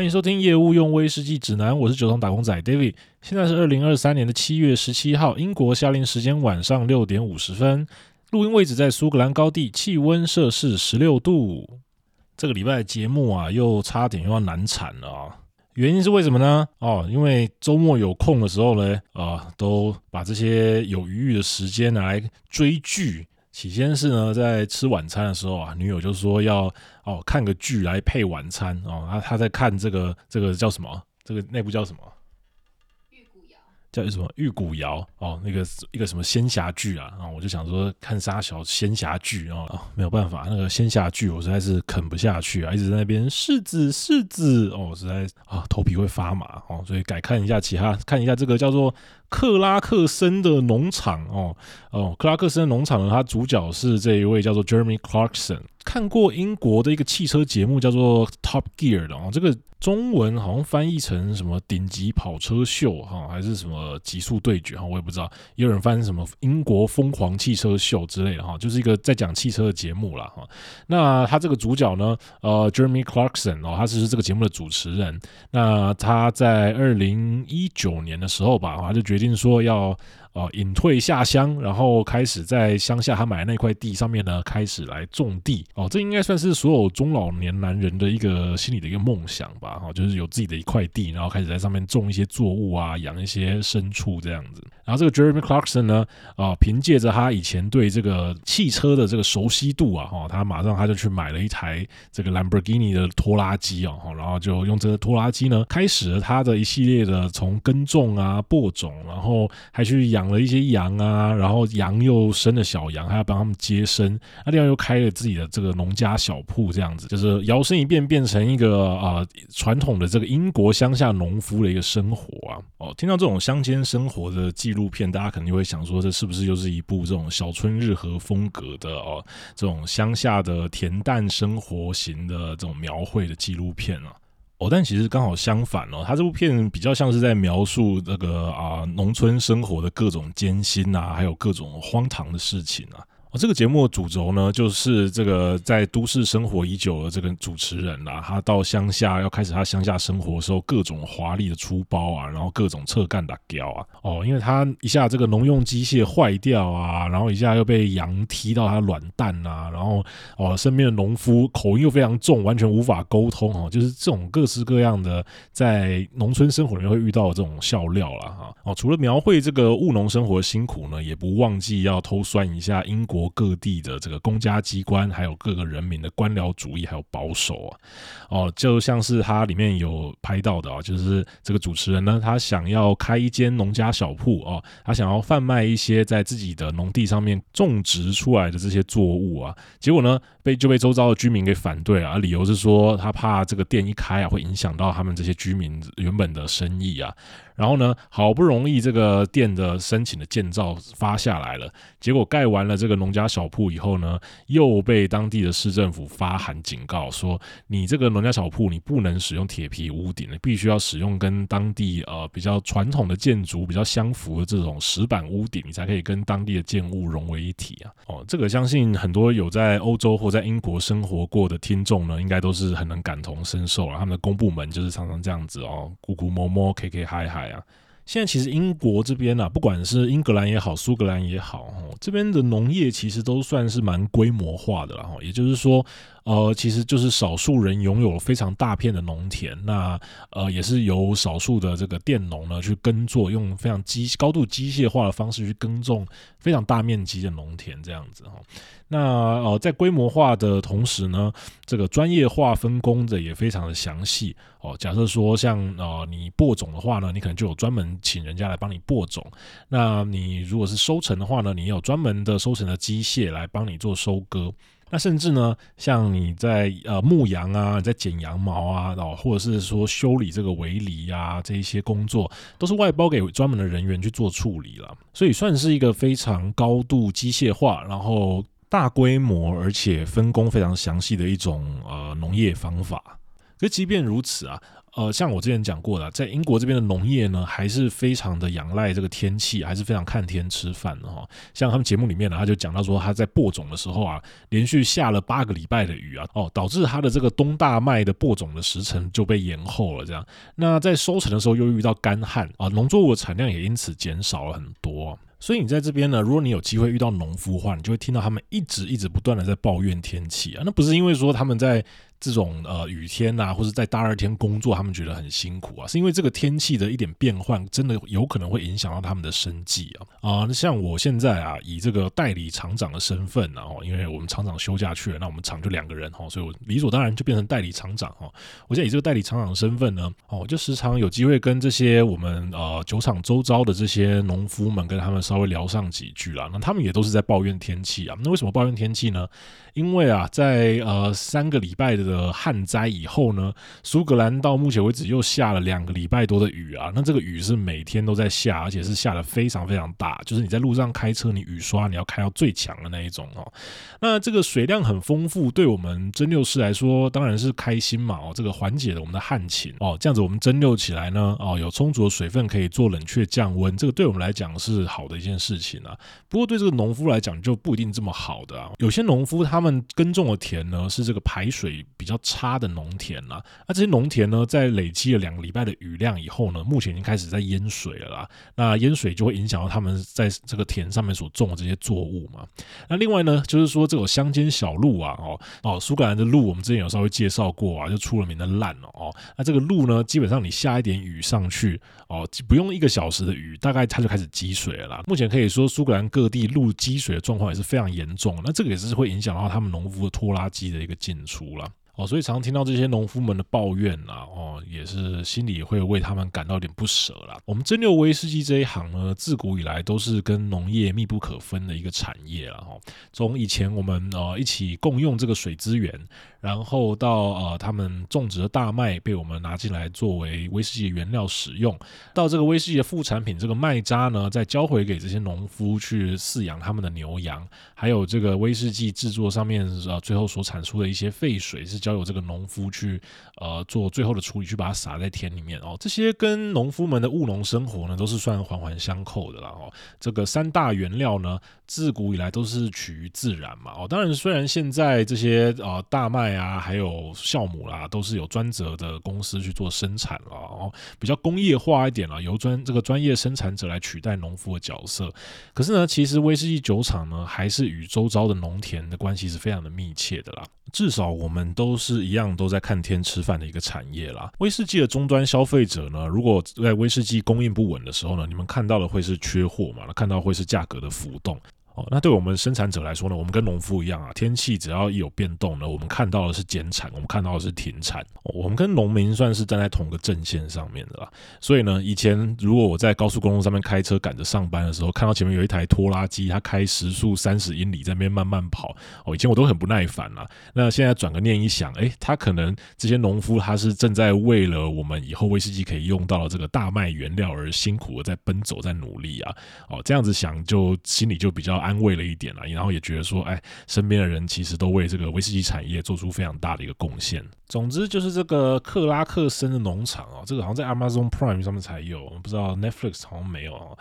欢迎收听业务用威士忌指南，我是酒桶打工仔 David。现在是二零二三年的七月十七号，英国夏令时间晚上六点五十分，录音位置在苏格兰高地，气温摄氏十六度。这个礼拜的节目啊，又差点又要难产了啊！原因是为什么呢？哦，因为周末有空的时候呢，啊，都把这些有余裕的时间拿来追剧。起先是呢，在吃晚餐的时候啊，女友就说要哦看个剧来配晚餐哦，他他在看这个这个叫什么？这个那部叫什么？玉骨遥。叫什么？玉骨遥哦，那个一个什么仙侠剧啊，然后我就想说看啥小仙侠剧哦，没有办法，那个仙侠剧我实在是啃不下去啊，一直在那边柿子柿子哦，实在啊头皮会发麻哦，所以改看一下其他，看一下这个叫做。克拉克森的农场哦哦，克拉克森农场呢，它主角是这一位叫做 Jeremy Clarkson。看过英国的一个汽车节目叫做 Top Gear 的哦，这个中文好像翻译成什么顶级跑车秀哈，还是什么极速对决哈，我也不知道。也有人翻什么英国疯狂汽车秀之类的哈，就是一个在讲汽车的节目啦哈。那他这个主角呢，呃，Jeremy Clarkson 哦，他是这个节目的主持人。那他在二零一九年的时候吧，他就决已经说要哦，隐退下乡，然后开始在乡下他买的那块地上面呢，开始来种地。哦，这应该算是所有中老年男人的一个心里的一个梦想吧。哈，就是有自己的一块地，然后开始在上面种一些作物啊，养一些牲畜这样子。然后这个 Jeremy Clarkson 呢，啊，凭借着他以前对这个汽车的这个熟悉度啊，哈，他马上他就去买了一台这个 Lamborghini 的拖拉机啊，然后就用这个拖拉机呢，开始了他的一系列的从耕种啊、播种，然后还去养。养了一些羊啊，然后羊又生了小羊，还要帮他们接生。那另外又开了自己的这个农家小铺，这样子就是摇身一变变成一个啊传统的这个英国乡下农夫的一个生活啊。哦，听到这种乡间生活的纪录片，大家肯定会想说，这是不是又是一部这种小春日和风格的哦，这种乡下的恬淡生活型的这种描绘的纪录片啊？哦，但其实刚好相反哦，他这部片比较像是在描述这个啊农村生活的各种艰辛啊，还有各种荒唐的事情啊。哦，这个节目的主轴呢，就是这个在都市生活已久的这个主持人啊，他到乡下要开始他乡下生活的时候，各种华丽的出包啊，然后各种侧干打胶啊，哦，因为他一下这个农用机械坏掉啊，然后一下又被羊踢到他卵蛋啊，然后哦，身边的农夫口音又非常重，完全无法沟通哦，就是这种各式各样的在农村生活里面会遇到的这种笑料了哈。哦，除了描绘这个务农生活的辛苦呢，也不忘记要偷酸一下英国。各地的这个公家机关，还有各个人民的官僚主义，还有保守啊，哦，就像是他里面有拍到的啊，就是这个主持人呢，他想要开一间农家小铺哦，他想要贩卖一些在自己的农地上面种植出来的这些作物啊，结果呢，被就被周遭的居民给反对啊，理由是说他怕这个店一开啊，会影响到他们这些居民原本的生意啊。然后呢，好不容易这个店的申请的建造发下来了，结果盖完了这个农家小铺以后呢，又被当地的市政府发函警告说，你这个农家小铺你不能使用铁皮屋顶，你必须要使用跟当地呃比较传统的建筑比较相符的这种石板屋顶，你才可以跟当地的建物融为一体啊。哦，这个相信很多有在欧洲或在英国生活过的听众呢，应该都是很能感同身受啊。他们的公部门就是常常这样子哦，咕咕摸摸，K K 嗨嗨。现在其实英国这边啊，不管是英格兰也好，苏格兰也好，哦这边的农业其实都算是蛮规模化的了哈。也就是说，呃，其实就是少数人拥有非常大片的农田，那呃也是由少数的这个佃农呢去耕作，用非常机高度机械化的方式去耕种非常大面积的农田这样子哈。那呃在规模化的同时呢，这个专业化分工的也非常的详细哦。假设说像呃你播种的话呢，你可能就有专门请人家来帮你播种。那你如果是收成的话呢，你有专门的收成的机械来帮你做收割。那甚至呢，像你在呃牧羊啊，在剪羊毛啊，然哦，或者是说修理这个围篱啊，这一些工作都是外包给专门的人员去做处理了。所以算是一个非常高度机械化，然后大规模而且分工非常详细的一种呃农业方法。可即便如此啊。呃，像我之前讲过的，在英国这边的农业呢，还是非常的仰赖这个天气，还是非常看天吃饭的哈。像他们节目里面呢，他就讲到说，他在播种的时候啊，连续下了八个礼拜的雨啊，哦，导致他的这个冬大麦的播种的时程就被延后了。这样，那在收成的时候又遇到干旱啊，农作物的产量也因此减少了很多。所以你在这边呢，如果你有机会遇到农夫的话，你就会听到他们一直一直不断的在抱怨天气啊。那不是因为说他们在这种呃雨天呐、啊，或者在大热天工作，他们觉得很辛苦啊，是因为这个天气的一点变换，真的有可能会影响到他们的生计啊啊！那像我现在啊，以这个代理厂长的身份啊，因为我们厂长休假去了，那我们厂就两个人哈，所以我理所当然就变成代理厂长哈。我现在以这个代理厂长的身份呢，哦，就时常有机会跟这些我们呃酒厂周遭的这些农夫们，跟他们稍微聊上几句啦。那他们也都是在抱怨天气啊。那为什么抱怨天气呢？因为啊，在呃三个礼拜的旱灾以后呢，苏格兰到目前为止又下了两个礼拜多的雨啊。那这个雨是每天都在下，而且是下得非常非常大，就是你在路上开车，你雨刷你要开到最强的那一种哦。那这个水量很丰富，对我们蒸馏师来说当然是开心嘛哦，这个缓解了我们的旱情哦。这样子我们蒸馏起来呢哦，有充足的水分可以做冷却降温，这个对我们来讲是好的一件事情啊。不过对这个农夫来讲就不一定这么好的啊。有些农夫他他们耕种的田呢是这个排水比较差的农田啦，那这些农田呢在累积了两个礼拜的雨量以后呢，目前已经开始在淹水了啦。那淹水就会影响到他们在这个田上面所种的这些作物嘛。那另外呢，就是说这种乡间小路啊，哦哦，苏格兰的路我们之前有稍微介绍过啊，就出了名的烂哦。那这个路呢，基本上你下一点雨上去哦，不用一个小时的雨，大概它就开始积水了啦。目前可以说苏格兰各地路积水的状况也是非常严重，那这个也是会影响到他们农夫的拖拉机的一个进出了。哦，所以常常听到这些农夫们的抱怨啊，哦，也是心里会为他们感到有点不舍啦。我们蒸馏威士忌这一行呢，自古以来都是跟农业密不可分的一个产业了哈。从以前我们呃一起共用这个水资源，然后到呃他们种植的大麦被我们拿进来作为威士忌原料使用，到这个威士忌的副产品这个麦渣呢，再交回给这些农夫去饲养他们的牛羊，还有这个威士忌制作上面呃最后所产出的一些废水是交。要有这个农夫去呃做最后的处理，去把它撒在田里面哦。这些跟农夫们的务农生活呢，都是算环环相扣的了哦。这个三大原料呢，自古以来都是取于自然嘛哦。当然，虽然现在这些呃大麦啊，还有酵母啦，都是有专责的公司去做生产了哦，比较工业化一点了，由专这个专业生产者来取代农夫的角色。可是呢，其实威士忌酒厂呢，还是与周遭的农田的关系是非常的密切的啦。至少我们都是一样都在看天吃饭的一个产业啦。威士忌的终端消费者呢，如果在威士忌供应不稳的时候呢，你们看到的会是缺货嘛？看到会是价格的浮动。那对我们生产者来说呢，我们跟农夫一样啊，天气只要一有变动呢，我们看到的是减产，我们看到的是停产。我们跟农民算是站在同个阵线上面的啦。所以呢，以前如果我在高速公路上面开车赶着上班的时候，看到前面有一台拖拉机，它开时速三十英里在那边慢慢跑，哦，以前我都很不耐烦啦。那现在转个念一想，诶，他可能这些农夫他是正在为了我们以后威士忌可以用到的这个大麦原料而辛苦的在奔走，在努力啊。哦，这样子想就心里就比较。安安慰了一点啦，然后也觉得说，哎，身边的人其实都为这个威士忌产业做出非常大的一个贡献。总之就是这个克拉克森的农场啊，这个好像在 Amazon Prime 上面才有，不知道 Netflix 好像没有啊。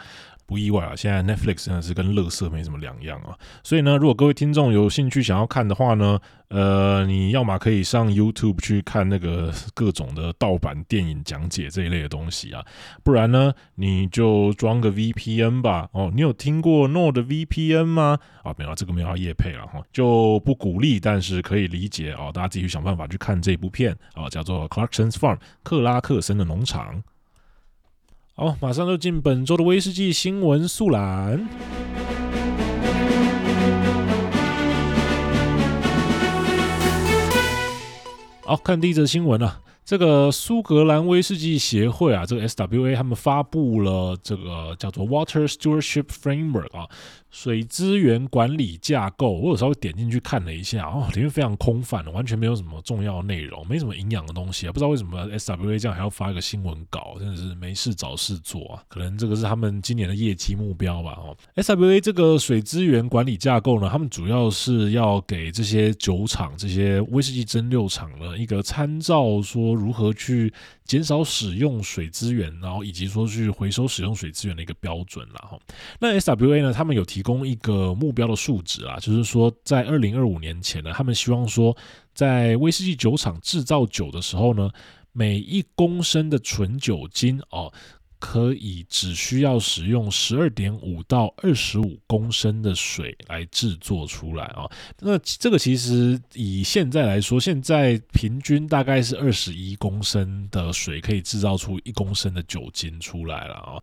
不意外啊，现在 Netflix 真的是跟乐色没什么两样啊。所以呢，如果各位听众有兴趣想要看的话呢，呃，你要么可以上 YouTube 去看那个各种的盗版电影讲解这一类的东西啊，不然呢，你就装个 VPN 吧。哦，你有听过 NordVPN 吗？啊，没有，这个没有要业配了哈，就不鼓励，但是可以理解哦。大家自己去想办法去看这部片啊，叫做 Clarkson's Farm 克拉克森的农场。好，马上就进本周的威士忌新闻速览。好，看第一则新闻啊。这个苏格兰威士忌协会啊，这个 SWA 他们发布了这个叫做 Water Stewardship Framework 啊，水资源管理架构，我有稍微点进去看了一下，哦，里面非常空泛的，完全没有什么重要内容，没什么营养的东西啊，不知道为什么 SWA 这样还要发一个新闻稿，真的是没事找事做啊，可能这个是他们今年的业绩目标吧，哦，SWA 这个水资源管理架构呢，他们主要是要给这些酒厂、这些威士忌蒸馏厂呢一个参照，说如何去减少使用水资源，然后以及说去回收使用水资源的一个标准了，哈，那 SWA 呢，他们有提。提供一个目标的数值啊，就是说，在二零二五年前呢，他们希望说，在威士忌酒厂制造酒的时候呢，每一公升的纯酒精哦，可以只需要使用十二点五到二十五公升的水来制作出来啊。那这个其实以现在来说，现在平均大概是二十一公升的水可以制造出一公升的酒精出来了啊。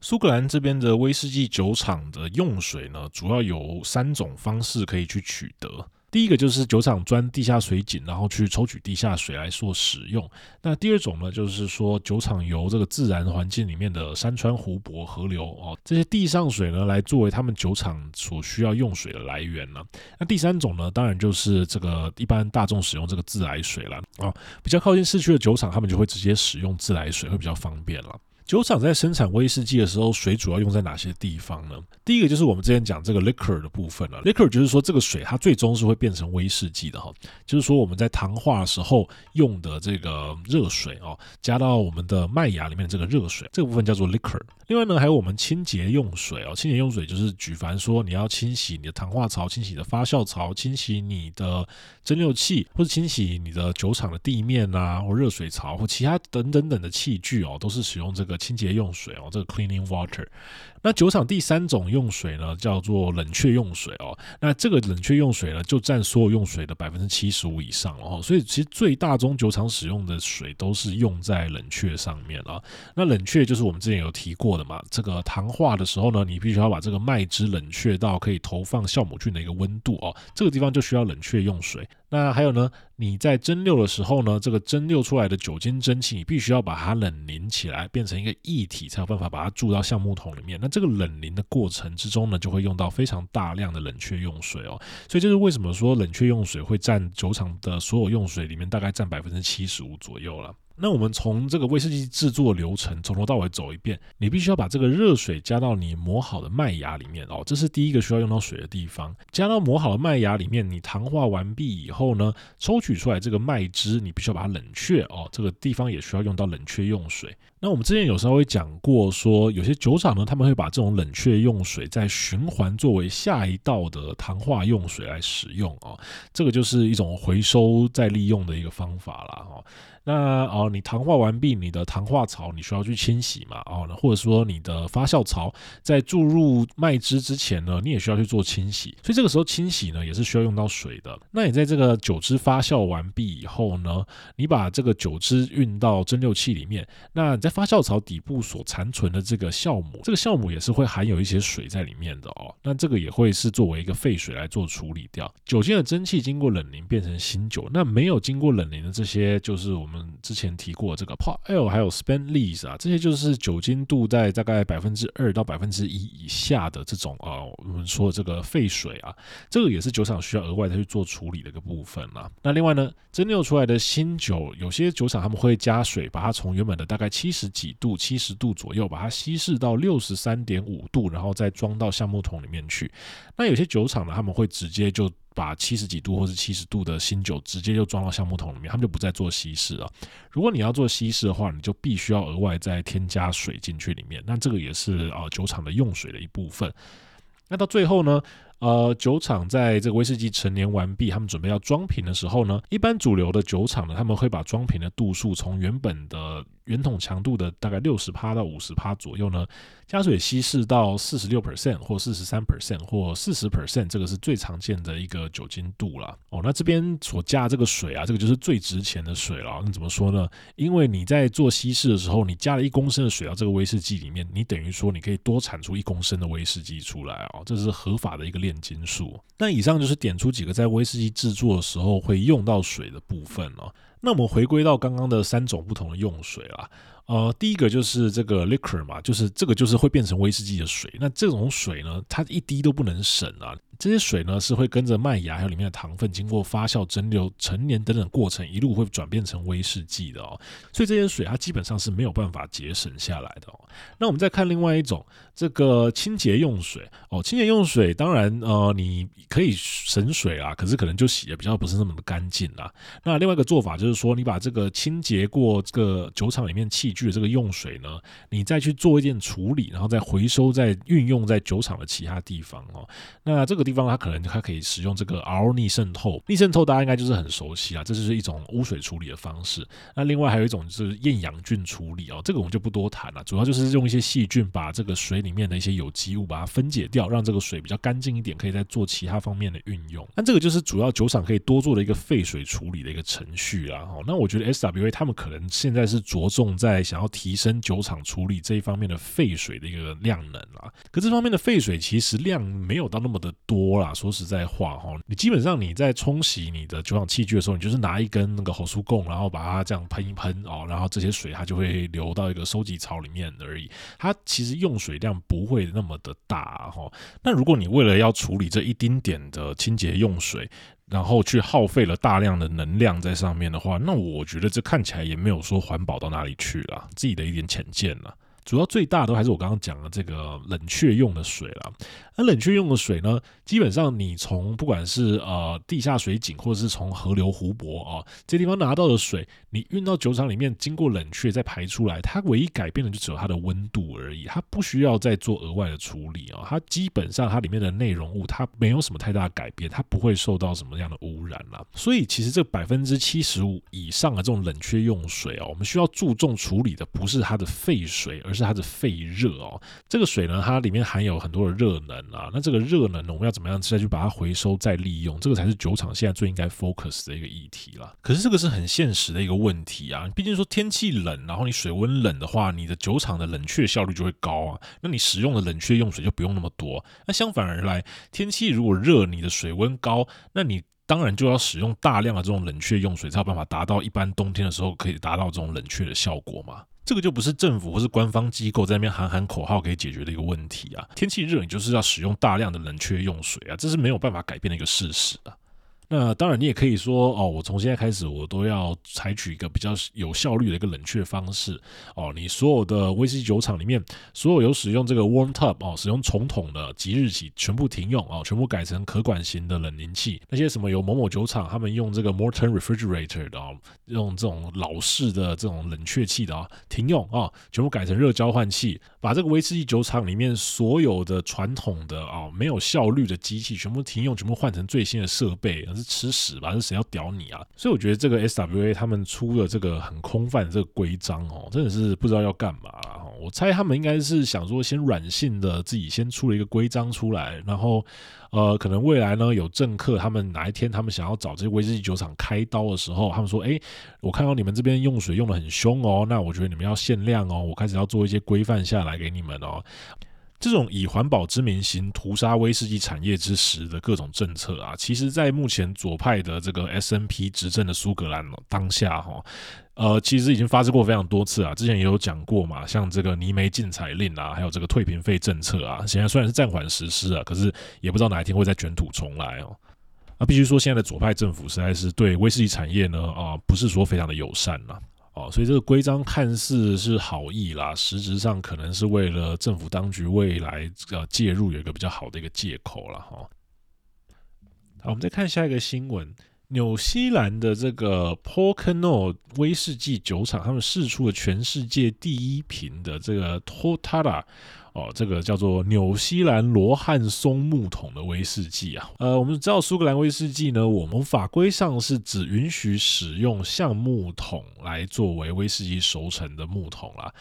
苏格兰这边的威士忌酒厂的用水呢，主要有三种方式可以去取得。第一个就是酒厂钻地下水井，然后去抽取地下水来做使用。那第二种呢，就是说酒厂由这个自然环境里面的山川、湖泊、河流哦，这些地上水呢，来作为他们酒厂所需要用水的来源呢。那第三种呢，当然就是这个一般大众使用这个自来水了啊。比较靠近市区的酒厂，他们就会直接使用自来水，会比较方便了。酒厂在生产威士忌的时候，水主要用在哪些地方呢？第一个就是我们之前讲这个 liquor 的部分了。liquor 就是说这个水它最终是会变成威士忌的哈，就是说我们在糖化的时候用的这个热水哦，加到我们的麦芽里面这个热水，这个部分叫做 liquor。另外呢，还有我们清洁用水哦，清洁用水就是举凡说你要清洗你的糖化槽、清洗你的发酵槽、清洗你的蒸馏器，或者清洗你的酒厂的地面啊，或热水槽或其他等等等的器具哦，都是使用这个。清洁用水哦，这个 cleaning water。那酒厂第三种用水呢，叫做冷却用水哦。那这个冷却用水呢，就占所有用水的百分之七十五以上哦。所以其实最大宗酒厂使用的水都是用在冷却上面啊。那冷却就是我们之前有提过的嘛，这个糖化的时候呢，你必须要把这个麦汁冷却到可以投放酵母菌的一个温度哦。这个地方就需要冷却用水。那还有呢，你在蒸馏的时候呢，这个蒸馏出来的酒精蒸汽，你必须要把它冷凝起来，变成一个液体，才有办法把它注到橡木桶里面。那这个冷凝的过程之中呢，就会用到非常大量的冷却用水哦。所以这是为什么说冷却用水会占酒厂的所有用水里面大概占百分之七十五左右了。那我们从这个威士忌制作流程从头到尾走一遍，你必须要把这个热水加到你磨好的麦芽里面哦，这是第一个需要用到水的地方。加到磨好的麦芽里面，你糖化完毕以后呢，抽取出来这个麦汁，你必须要把它冷却哦，这个地方也需要用到冷却用水。那我们之前有稍微讲过，说有些酒厂呢，他们会把这种冷却用水再循环作为下一道的糖化用水来使用哦，这个就是一种回收再利用的一个方法啦哦。那哦，你糖化完毕，你的糖化槽你需要去清洗嘛？哦，或者说你的发酵槽在注入麦汁之前呢，你也需要去做清洗。所以这个时候清洗呢，也是需要用到水的。那你在这个酒汁发酵完毕以后呢，你把这个酒汁运到蒸馏器里面。那你发酵槽底部所残存的这个酵母，这个酵母也是会含有一些水在里面的哦。那这个也会是作为一个废水来做处理掉。酒精的蒸汽经过冷凝变成新酒，那没有经过冷凝的这些，就是我们。之前提过这个 pot ale 还有 spent lees 啊，这些就是酒精度在大概百分之二到百分之一以下的这种啊，我们说的这个废水啊，这个也是酒厂需要额外的去做处理的一个部分啦。那另外呢，蒸馏出来的新酒，有些酒厂他们会加水，把它从原本的大概七十十几度、七十度左右，把它稀释到六十三点五度，然后再装到橡木桶里面去。那有些酒厂呢，他们会直接就把七十几度或是七十度的新酒直接就装到橡木桶里面，他们就不再做稀释了。如果你要做稀释的话，你就必须要额外再添加水进去里面。那这个也是啊酒厂的用水的一部分。那到最后呢，呃，酒厂在这个威士忌陈年完毕，他们准备要装瓶的时候呢，一般主流的酒厂呢，他们会把装瓶的度数从原本的圆筒强度的大概六十趴到五十趴左右呢，加水稀释到四十六 percent 或四十三 percent 或四十 percent，这个是最常见的一个酒精度了。哦，那这边所加这个水啊，这个就是最值钱的水了。那怎么说呢？因为你在做稀释的时候，你加了一公升的水到这个威士忌里面，你等于说你可以多产出一公升的威士忌出来哦，这是合法的一个炼金术。那以上就是点出几个在威士忌制作的时候会用到水的部分了。那我们回归到刚刚的三种不同的用水啦，呃，第一个就是这个 liquor 嘛，就是这个就是会变成威士忌的水。那这种水呢，它一滴都不能省啊。这些水呢是会跟着麦芽还有里面的糖分，经过发酵、蒸馏、陈年等等过程，一路会转变成威士忌的哦。所以这些水它基本上是没有办法节省下来的哦。那我们再看另外一种，这个清洁用水哦，清洁用水当然呃你可以省水啊，可是可能就洗的比较不是那么的干净啦。那另外一个做法就是说，你把这个清洁过这个酒厂里面器具的这个用水呢，你再去做一件处理，然后再回收，再运用在酒厂的其他地方哦。那这个。地方它可能它可以使用这个 RO 逆渗透，逆渗透大家应该就是很熟悉啊，这就是一种污水处理的方式。那另外还有一种就是厌氧菌处理哦，这个我们就不多谈了，主要就是用一些细菌把这个水里面的一些有机物把它分解掉，让这个水比较干净一点，可以再做其他方面的运用。那这个就是主要酒厂可以多做的一个废水处理的一个程序啊。那我觉得 SWA 他们可能现在是着重在想要提升酒厂处理这一方面的废水的一个量能啊。可这方面的废水其实量没有到那么的多。多啦，说实在话哈，你基本上你在冲洗你的酒厂器具的时候，你就是拿一根那个好苏贡，然后把它这样喷一喷哦，然后这些水它就会流到一个收集槽里面而已。它其实用水量不会那么的大哈。那如果你为了要处理这一丁点的清洁用水，然后去耗费了大量的能量在上面的话，那我觉得这看起来也没有说环保到哪里去了，自己的一点浅见了。主要最大都还是我刚刚讲的这个冷却用的水了。那冷却用的水呢，基本上你从不管是呃地下水井，或者是从河流、湖泊啊这地方拿到的水，你运到酒厂里面经过冷却再排出来，它唯一改变的就只有它的温度而已，它不需要再做额外的处理啊。它基本上它里面的内容物它没有什么太大的改变，它不会受到什么样的污染了。所以其实这百分之七十五以上的这种冷却用水哦，我们需要注重处理的不是它的废水，而。是它的废热哦，这个水呢，它里面含有很多的热能啊。那这个热能呢，我们要怎么样再去把它回收再利用？这个才是酒厂现在最应该 focus 的一个议题了。可是这个是很现实的一个问题啊。毕竟说天气冷，然后你水温冷的话，你的酒厂的冷却效率就会高啊。那你使用的冷却用水就不用那么多。那相反而来，天气如果热，你的水温高，那你当然就要使用大量的这种冷却用水，才有办法达到一般冬天的时候可以达到这种冷却的效果嘛。这个就不是政府或是官方机构在那边喊喊口号可以解决的一个问题啊！天气热，你就是要使用大量的冷却用水啊，这是没有办法改变的一个事实啊。那当然，你也可以说哦，我从现在开始，我都要采取一个比较有效率的一个冷却方式哦。你所有的威士忌酒厂里面，所有有使用这个 warm tub 哦，使用冲桶的，即日起全部停用哦，全部改成可管型的冷凝器。那些什么有某某酒厂他们用这个 Morton refrigerator 的哦，用这种老式的这种冷却器的啊，停用啊，全部改成热交换器。把这个威士忌酒厂里面所有的传统的啊没有效率的机器全部停用，全部换成最新的设备。是吃屎吧？是谁要屌你啊？所以我觉得这个 SWA 他们出的这个很空泛的这个规章哦，真的是不知道要干嘛了。我猜他们应该是想说，先软性的自己先出了一个规章出来，然后呃，可能未来呢有政客他们哪一天他们想要找这些威士忌酒厂开刀的时候，他们说：哎，我看到你们这边用水用得很凶哦，那我觉得你们要限量哦，我开始要做一些规范下来给你们哦。这种以环保之名行屠杀威士忌产业之实的各种政策啊，其实，在目前左派的这个 S N P 执政的苏格兰当下哈，呃，其实已经发生过非常多次啊。之前也有讲过嘛，像这个泥煤禁采令啊，还有这个退瓶费政策啊，现在虽然是暂缓实施啊，可是也不知道哪一天会再卷土重来哦。啊，必须说，现在的左派政府实在是对威士忌产业呢啊，不是说非常的友善啊。哦，所以这个规章看似是好意啦，实质上可能是为了政府当局未来呃介入有一个比较好的一个借口了哈。好，我们再看下一个新闻，纽西兰的这个 Porcono 威士忌酒厂，他们试出了全世界第一瓶的这个 Totara。哦，这个叫做纽西兰罗汉松木桶的威士忌啊，呃，我们知道苏格兰威士忌呢，我们法规上是只允许使用橡木桶来作为威士忌熟成的木桶啦。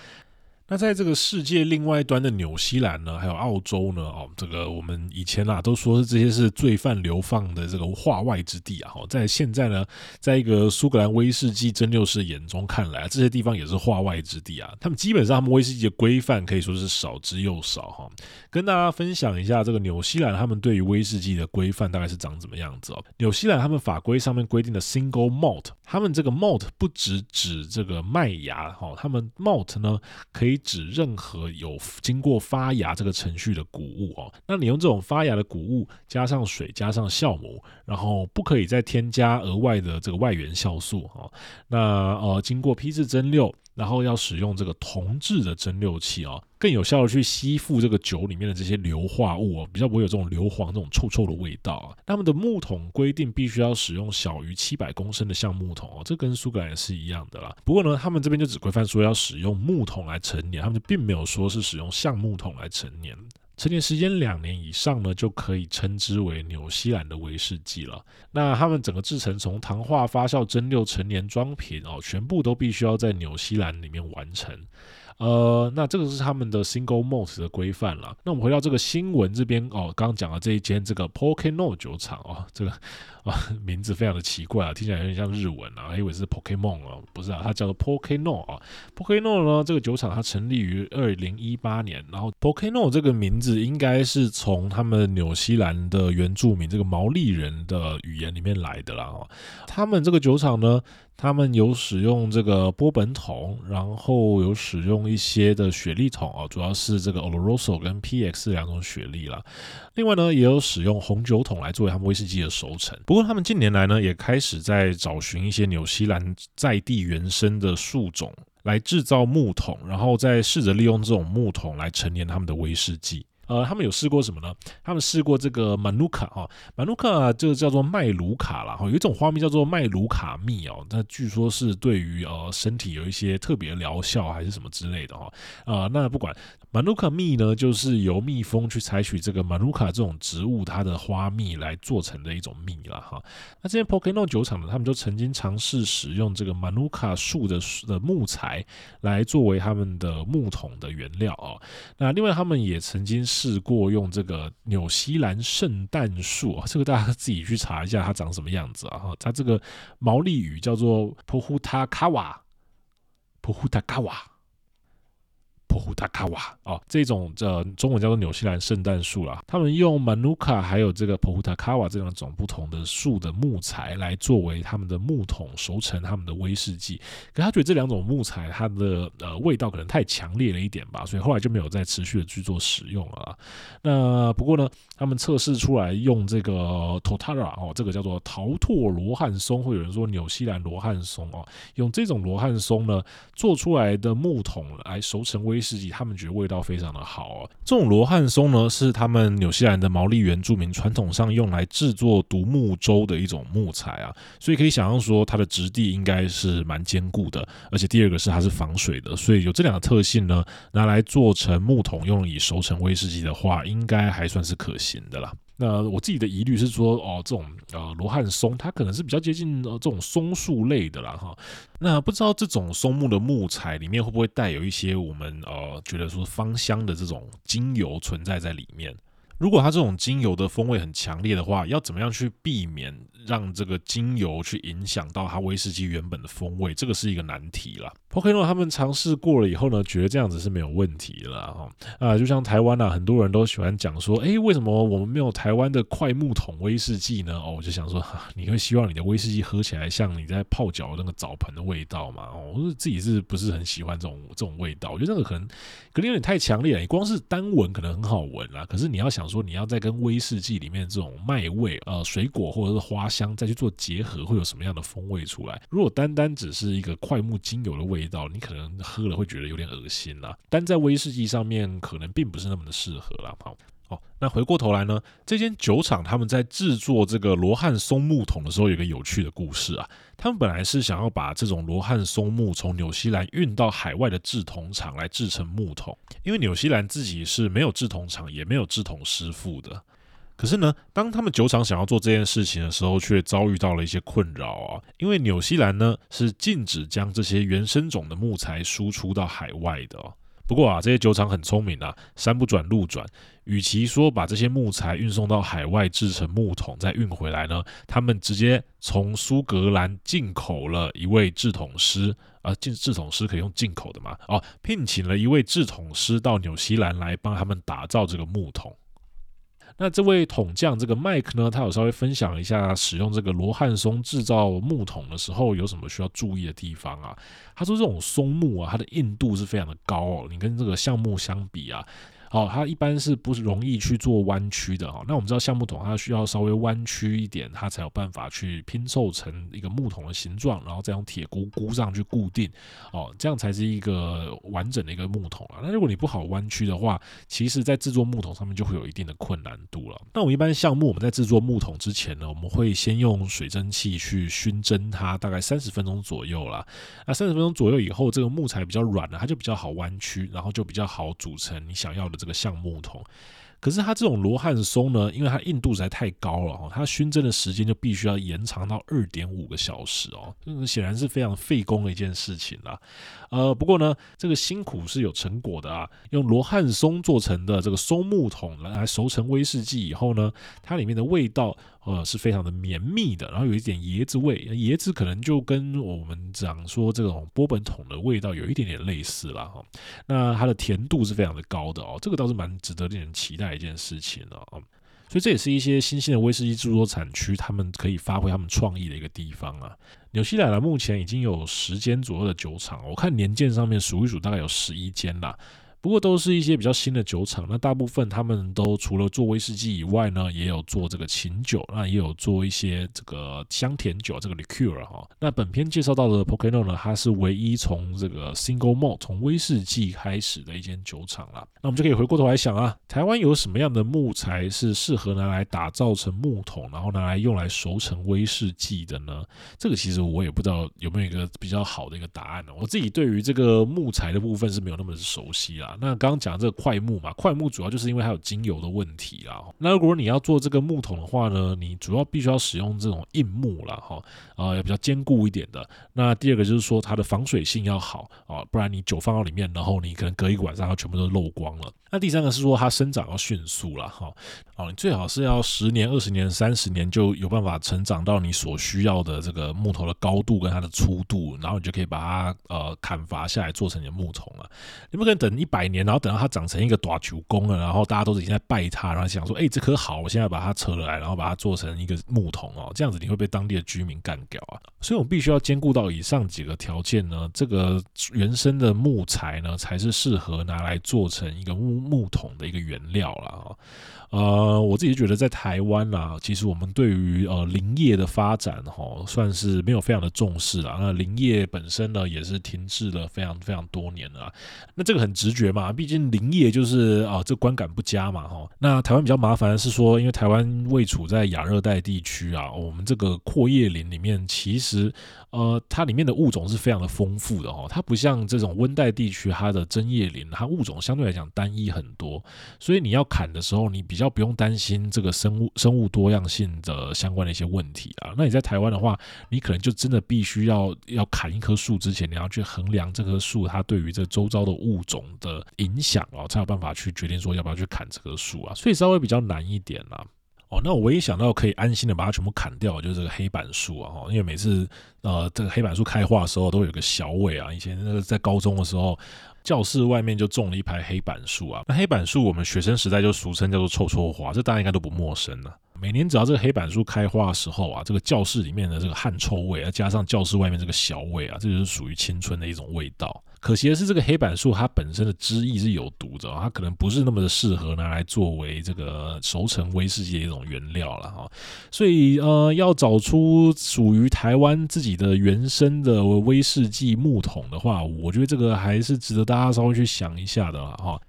那在这个世界另外一端的纽西兰呢，还有澳洲呢，哦，这个我们以前啊都说是这些是罪犯流放的这个化外之地啊，在现在呢，在一个苏格兰威士忌蒸馏师眼中看来，这些地方也是化外之地啊。他们基本上他们威士忌的规范可以说是少之又少哈。跟大家分享一下这个纽西兰他们对于威士忌的规范大概是长怎么样子哦。纽西兰他们法规上面规定的 single malt，他们这个 malt 不只指这个麦芽哈，他们 malt 呢可以指任何有经过发芽这个程序的谷物哦，那你用这种发芽的谷物加上水加上酵母，然后不可以再添加额外的这个外源酵素哦。那呃，经过批次蒸馏。然后要使用这个铜制的蒸馏器哦，更有效的去吸附这个酒里面的这些硫化物哦，比较不会有这种硫磺这种臭臭的味道啊。他们的木桶规定必须要使用小于七百公升的橡木桶哦，这跟苏格兰是一样的啦。不过呢，他们这边就只规范说要使用木桶来陈年，他们就并没有说是使用橡木桶来陈年。陈年时间两年以上呢，就可以称之为纽西兰的威士忌了。那他们整个制成从糖化、发酵、蒸馏、陈年、装瓶哦，全部都必须要在纽西兰里面完成。呃，那这个是他们的 single malt 的规范了。那我们回到这个新闻这边哦，刚刚讲的这一间这个 Pokeno 酒厂哦，这个。啊，名字非常的奇怪啊，听起来有点像日文啊，还以为是 Pokemon 啊，不是啊，它叫做 Pokeno 啊。Pokeno 呢，这个酒厂它成立于二零一八年，然后 Pokeno 这个名字应该是从他们纽西兰的原住民这个毛利人的语言里面来的啦。哦，他们这个酒厂呢，他们有使用这个波本桶，然后有使用一些的雪莉桶啊，主要是这个 Oloroso 跟 PX 两种雪莉啦。另外呢，也有使用红酒桶来作为他们威士忌的熟成。不过他们近年来呢，也开始在找寻一些纽西兰在地原生的树种来制造木桶，然后再试着利用这种木桶来陈年他们的威士忌。呃，他们有试过什么呢？他们试过这个曼努卡哈，曼努卡这个叫做麦卢卡啦哈，有一种花蜜叫做麦卢卡蜜哦，那据说是对于呃身体有一些特别疗效还是什么之类的哈，啊、那不管。曼努卡蜜呢，就是由蜜蜂去采取这个曼努卡这种植物它的花蜜来做成的一种蜜了哈。那这些 Pokeno 酒厂呢，他们就曾经尝试使用这个曼努卡树的的木材来作为他们的木桶的原料哦。那另外他们也曾经试过用这个纽西兰圣诞树啊，这个大家自己去查一下它长什么样子啊。它这个毛利语叫做 Pohutakawa，Pohutakawa。普达卡瓦哦，这种这中文叫做纽西兰圣诞树啦。他们用 manuka 还有这个普达卡瓦这两种不同的树的木材来作为他们的木桶熟成他们的威士忌。可他觉得这两种木材它的呃味道可能太强烈了一点吧，所以后来就没有再持续的去做使用了。那不过呢，他们测试出来用这个 Totara 哦，这个叫做陶拓罗汉松，会有人说纽西兰罗汉松哦，用这种罗汉松呢做出来的木桶来熟成威威士忌。他们觉得味道非常的好哦。这种罗汉松呢，是他们纽西兰的毛利原住民传统上用来制作独木舟的一种木材啊，所以可以想象说它的质地应该是蛮坚固的，而且第二个是它是防水的，所以有这两个特性呢，拿来做成木桶用以熟成威士忌的话，应该还算是可行的啦。那我自己的疑虑是说，哦，这种呃罗汉松，它可能是比较接近呃这种松树类的啦哈。那不知道这种松木的木材里面会不会带有一些我们呃觉得说芳香的这种精油存在在里面？如果它这种精油的风味很强烈的话，要怎么样去避免？让这个精油去影响到它威士忌原本的风味，这个是一个难题了。Pokeno 他们尝试过了以后呢，觉得这样子是没有问题了哈。啊，就像台湾啊，很多人都喜欢讲说，诶，为什么我们没有台湾的快木桶威士忌呢？哦，我就想说，哈你会希望你的威士忌喝起来像你在泡脚那个澡盆的味道吗？哦，我自己是不是很喜欢这种这种味道？我觉得那个可能可能有点太强烈了。你光是单闻可能很好闻啦，可是你要想说，你要再跟威士忌里面这种麦味、呃水果或者是花香再去做结合，会有什么样的风味出来？如果单单只是一个快木精油的味道，你可能喝了会觉得有点恶心啦。但在威士忌上面，可能并不是那么的适合啦。好，哦，那回过头来呢，这间酒厂他们在制作这个罗汉松木桶的时候，有个有趣的故事啊。他们本来是想要把这种罗汉松木从纽西兰运到海外的制桶厂来制成木桶，因为纽西兰自己是没有制桶厂，也没有制桶师傅的。可是呢，当他们酒厂想要做这件事情的时候，却遭遇到了一些困扰啊。因为纽西兰呢是禁止将这些原生种的木材输出到海外的哦。不过啊，这些酒厂很聪明啊，山不转路转，与其说把这些木材运送到海外制成木桶再运回来呢，他们直接从苏格兰进口了一位制桶师啊，进制桶师可以用进口的嘛？哦，聘请了一位制桶师到纽西兰来帮他们打造这个木桶。那这位桶匠这个麦克呢，他有稍微分享一下使用这个罗汉松制造木桶的时候有什么需要注意的地方啊？他说这种松木啊，它的硬度是非常的高哦，你跟这个橡木相比啊。哦，它一般是不容易去做弯曲的哈。那我们知道橡木桶它需要稍微弯曲一点，它才有办法去拼凑成一个木桶的形状，然后再用铁箍箍上去固定。哦，这样才是一个完整的一个木桶啊。那如果你不好弯曲的话，其实在制作木桶上面就会有一定的困难度了。那我们一般橡木我们在制作木桶之前呢，我们会先用水蒸气去熏蒸它，大概三十分钟左右啦。那三十分钟左右以后，这个木材比较软了，它就比较好弯曲，然后就比较好组成你想要的。这个橡木桶。可是它这种罗汉松呢，因为它硬度实在太高了哦，它熏蒸的时间就必须要延长到二点五个小时哦，这显然是非常费工的一件事情啦。呃，不过呢，这个辛苦是有成果的啊。用罗汉松做成的这个松木桶来熟成威士忌以后呢，它里面的味道呃是非常的绵密的，然后有一点椰子味，椰子可能就跟我们讲说这种波本桶的味道有一点点类似啦哈。那它的甜度是非常的高的哦，这个倒是蛮值得令人期待一件事情了啊。所以这也是一些新兴的威士忌制作产区，他们可以发挥他们创意的一个地方啊。纽西兰呢目前已经有十间左右的酒厂，我看年鉴上面数一数，大概有十一间啦。不过都是一些比较新的酒厂，那大部分他们都除了做威士忌以外呢，也有做这个琴酒，那也有做一些这个香甜酒，这个 liqueur 哈。那本篇介绍到的 Pokeno 呢，它是唯一从这个 single malt 从威士忌开始的一间酒厂啦。那我们就可以回过头来想啊，台湾有什么样的木材是适合拿来打造成木桶，然后拿来用来熟成威士忌的呢？这个其实我也不知道有没有一个比较好的一个答案呢。我自己对于这个木材的部分是没有那么熟悉啦。那刚刚讲这个快木嘛，快木主要就是因为它有精油的问题啦。那如果你要做这个木桶的话呢，你主要必须要使用这种硬木啦，哈，啊，也比较坚固一点的。那第二个就是说它的防水性要好啊，不然你酒放到里面，然后你可能隔一个晚上它全部都漏光了。那第三个是说它生长要迅速了，哈，哦，你最好是要十年、二十年、三十年就有办法成长到你所需要的这个木头的高度跟它的粗度，然后你就可以把它呃砍伐下来做成你的木桶了。你不可能等一百年，然后等到它长成一个大球公了，然后大家都已经在拜它，然后想说，哎，这棵好，我现在把它扯了来，然后把它做成一个木桶哦，这样子你会被当地的居民干掉啊。所以我们必须要兼顾到以上几个条件呢，这个原生的木材呢，才是适合拿来做成一个木木桶的一个原料了啊。呃，我自己觉得在台湾啦，其实我们对于呃林业的发展哈，算是没有非常的重视啦。那林业本身呢，也是停滞了非常非常多年了。那这个很直觉嘛，毕竟林业就是啊，这观感不佳嘛哈。那台湾比较麻烦的是说，因为台湾位处在亚热带地区啊，我们这个阔叶林里面其实。呃，它里面的物种是非常的丰富的哦，它不像这种温带地区，它的针叶林，它物种相对来讲单一很多，所以你要砍的时候，你比较不用担心这个生物生物多样性的相关的一些问题啊。那你在台湾的话，你可能就真的必须要要砍一棵树之前，你要去衡量这棵树它对于这周遭的物种的影响哦，才有办法去决定说要不要去砍这棵树啊，所以稍微比较难一点啦。哦，那我唯一想到可以安心的把它全部砍掉，就是这个黑板树啊，因为每次呃这个黑板树开花的时候都有个小尾啊，以前那个在高中的时候，教室外面就种了一排黑板树啊，那黑板树我们学生时代就俗称叫做臭臭花，这大家应该都不陌生了。每年只要这个黑板树开花的时候啊，这个教室里面的这个汗臭味，再加上教室外面这个小味啊，这就是属于青春的一种味道。可惜的是，这个黑板树它本身的汁液是有毒的，它可能不是那么的适合拿来作为这个熟成威士忌的一种原料了哈。所以呃，要找出属于台湾自己的原生的威士忌木桶的话，我觉得这个还是值得大家稍微去想一下的哈。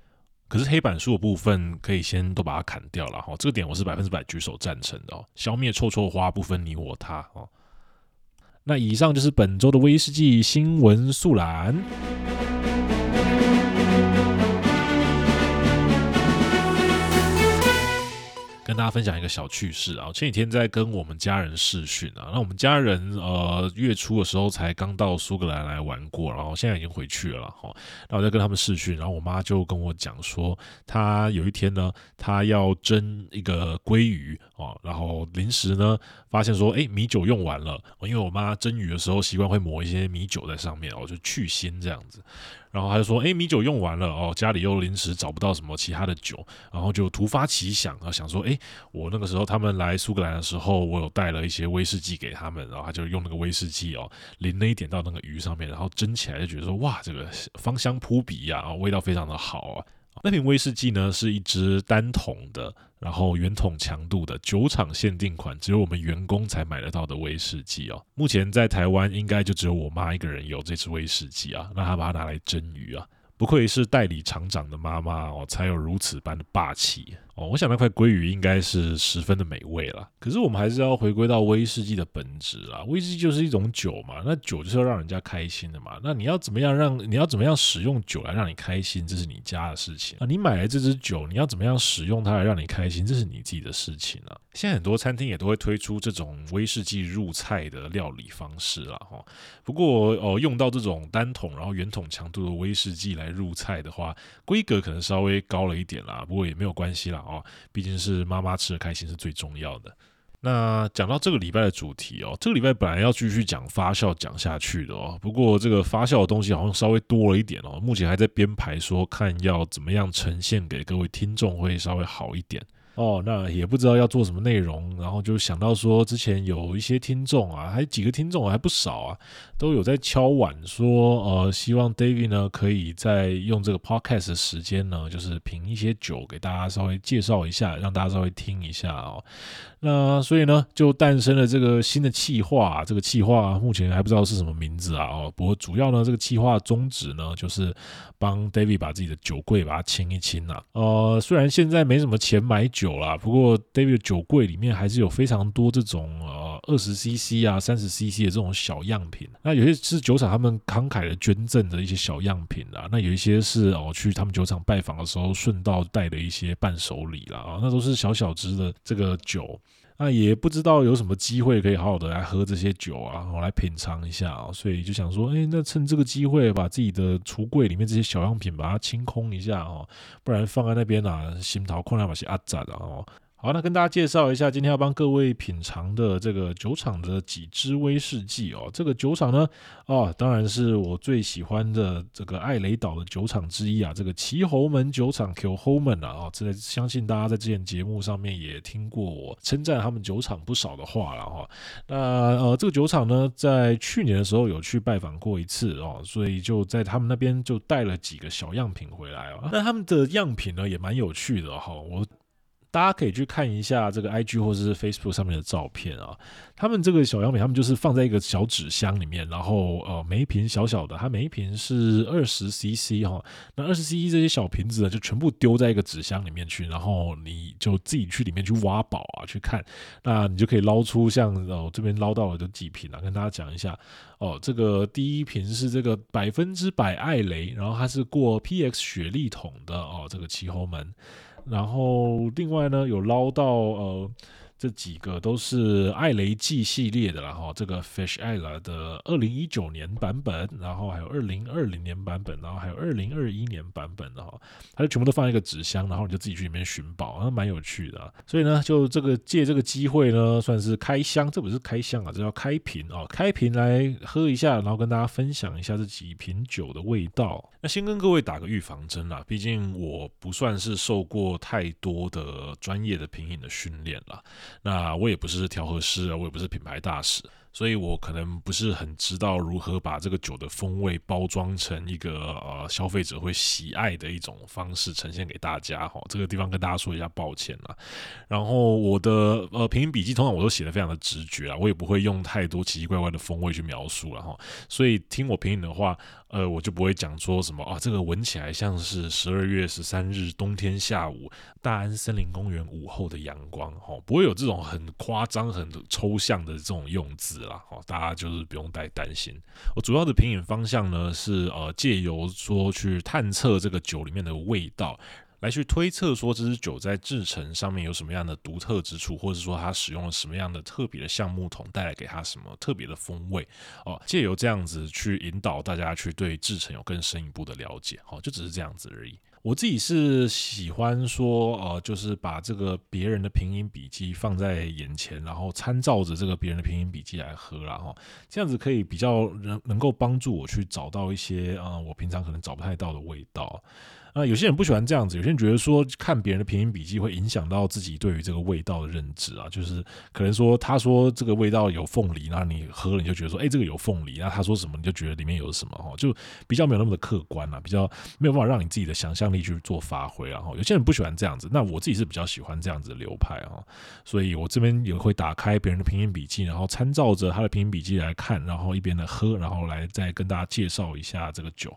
可是黑板树的部分可以先都把它砍掉了哈，这个点我是百分之百举手赞成的哦。消灭臭臭花不分你我他哦。那以上就是本周的威士忌新闻速览。跟大家分享一个小趣事啊，前几天在跟我们家人试训啊，那我们家人呃月初的时候才刚到苏格兰来玩过，然后现在已经回去了哈。那我在跟他们试训，然后我妈就跟我讲说，她有一天呢，她要蒸一个鲑鱼哦，然后临时呢发现说，哎，米酒用完了，因为我妈蒸鱼的时候习惯会抹一些米酒在上面哦，就去腥这样子。然后他就说：“哎，米酒用完了哦，家里又临时找不到什么其他的酒，然后就突发奇想啊，想说：哎，我那个时候他们来苏格兰的时候，我有带了一些威士忌给他们，然后他就用那个威士忌哦，淋了一点到那个鱼上面，然后蒸起来就觉得说：哇，这个芳香扑鼻呀，啊味道非常的好啊。那瓶威士忌呢，是一支单桶的。”然后圆筒强度的酒厂限定款，只有我们员工才买得到的威士忌哦。目前在台湾应该就只有我妈一个人有这支威士忌啊，那她把它拿来蒸鱼啊，不愧是代理厂长的妈妈哦，才有如此般的霸气。哦，我想那块鲑鱼应该是十分的美味了。可是我们还是要回归到威士忌的本质啊，威士忌就是一种酒嘛，那酒就是要让人家开心的嘛。那你要怎么样让你要怎么样使用酒来让你开心，这是你家的事情啊。你买来这支酒，你要怎么样使用它来让你开心，这是你自己的事情啊。现在很多餐厅也都会推出这种威士忌入菜的料理方式了哈。不过哦，用到这种单桶然后圆筒强度的威士忌来入菜的话，规格可能稍微高了一点啦。不过也没有关系啦。哦，毕竟是妈妈吃的开心是最重要的。那讲到这个礼拜的主题哦，这个礼拜本来要继续讲发酵讲下去的哦，不过这个发酵的东西好像稍微多了一点哦，目前还在编排，说看要怎么样呈现给各位听众会稍微好一点。哦，那也不知道要做什么内容，然后就想到说，之前有一些听众啊，还几个听众还不少啊，都有在敲碗说，呃，希望 David 呢可以再用这个 podcast 的时间呢，就是品一些酒给大家稍微介绍一下，让大家稍微听一下哦。那所以呢，就诞生了这个新的企划，这个企划目前还不知道是什么名字啊。哦，不过主要呢，这个企划宗旨呢，就是帮 David 把自己的酒柜把它清一清啊。呃，虽然现在没什么钱买酒啦，不过 David 的酒柜里面还是有非常多这种呃二十 CC 啊、三十 CC 的这种小样品。那有些是酒厂他们慷慨的捐赠的一些小样品啊，那有一些是哦去他们酒厂拜访的时候顺道带的一些伴手礼啦啊，那都是小小支的这个酒。那也不知道有什么机会可以好好的来喝这些酒啊，我来品尝一下啊，所以就想说，诶，那趁这个机会把自己的橱柜里面这些小样品把它清空一下哦，不然放在那边啊，心头空两把些阿杂的哦。好，那跟大家介绍一下，今天要帮各位品尝的这个酒厂的几支威士忌哦。这个酒厂呢，哦，当然是我最喜欢的这个艾雷岛的酒厂之一啊。这个奇侯门酒厂 k i l h o m a n 啊，哦，这相信大家在之前节目上面也听过我称赞他们酒厂不少的话了哈。那呃，这个酒厂呢，在去年的时候有去拜访过一次哦，所以就在他们那边就带了几个小样品回来哦。那他们的样品呢，也蛮有趣的哈，我。大家可以去看一下这个 IG 或者是 Facebook 上面的照片啊，他们这个小样品，他们就是放在一个小纸箱里面，然后呃，每一瓶小小的，它每一瓶是二十 CC 哈，那二十 CC 这些小瓶子呢，就全部丢在一个纸箱里面去，然后你就自己去里面去挖宝啊，去看，那你就可以捞出像哦这边捞到了的几瓶啊，跟大家讲一下哦，这个第一瓶是这个百分之百艾雷，然后它是过 PX 雪莉桶的哦，这个奇侯门。然后另外呢，有捞到呃。这几个都是艾雷季系列的啦，哈，这个 Fish Isle 的二零一九年版本，然后还有二零二零年版本，然后还有二零二一年版本的哈，它就全部都放在一个纸箱，然后你就自己去里面寻宝，那蛮有趣的。所以呢，就这个借这个机会呢，算是开箱，这不是开箱啊，这叫开瓶啊，开瓶来喝一下，然后跟大家分享一下这几瓶酒的味道。那先跟各位打个预防针啦，毕竟我不算是受过太多的专业的品饮的训练啦。那我也不是调和师啊，我也不是品牌大使。所以我可能不是很知道如何把这个酒的风味包装成一个呃消费者会喜爱的一种方式呈现给大家哈，这个地方跟大家说一下抱歉了。然后我的呃品饮笔记通常我都写的非常的直觉啊，我也不会用太多奇奇怪怪的风味去描述了哈。所以听我品饮的话，呃我就不会讲说什么啊这个闻起来像是十二月十三日冬天下午大安森林公园午后的阳光哈，不会有这种很夸张很抽象的这种用字。啦，大家就是不用太担心。我主要的品饮方向呢是呃，借由说去探测这个酒里面的味道，来去推测说这支酒在制程上面有什么样的独特之处，或者说它使用了什么样的特别的橡木桶，带来给它什么特别的风味哦，借由这样子去引导大家去对制程有更深一步的了解，好，就只是这样子而已。我自己是喜欢说，呃，就是把这个别人的品饮笔记放在眼前，然后参照着这个别人的品饮笔记来喝然后，这样子可以比较能能够帮助我去找到一些，呃，我平常可能找不太到的味道。那有些人不喜欢这样子，有些人觉得说看别人的品饮笔记会影响到自己对于这个味道的认知啊，就是可能说他说这个味道有凤梨，那你喝了你就觉得说，哎，这个有凤梨，那他说什么你就觉得里面有什么哈，就比较没有那么的客观啊，比较没有办法让你自己的想象力去做发挥啊。哈，有些人不喜欢这样子，那我自己是比较喜欢这样子的流派啊，所以我这边也会打开别人的品饮笔记，然后参照着他的品饮笔记来看，然后一边的喝，然后来再跟大家介绍一下这个酒。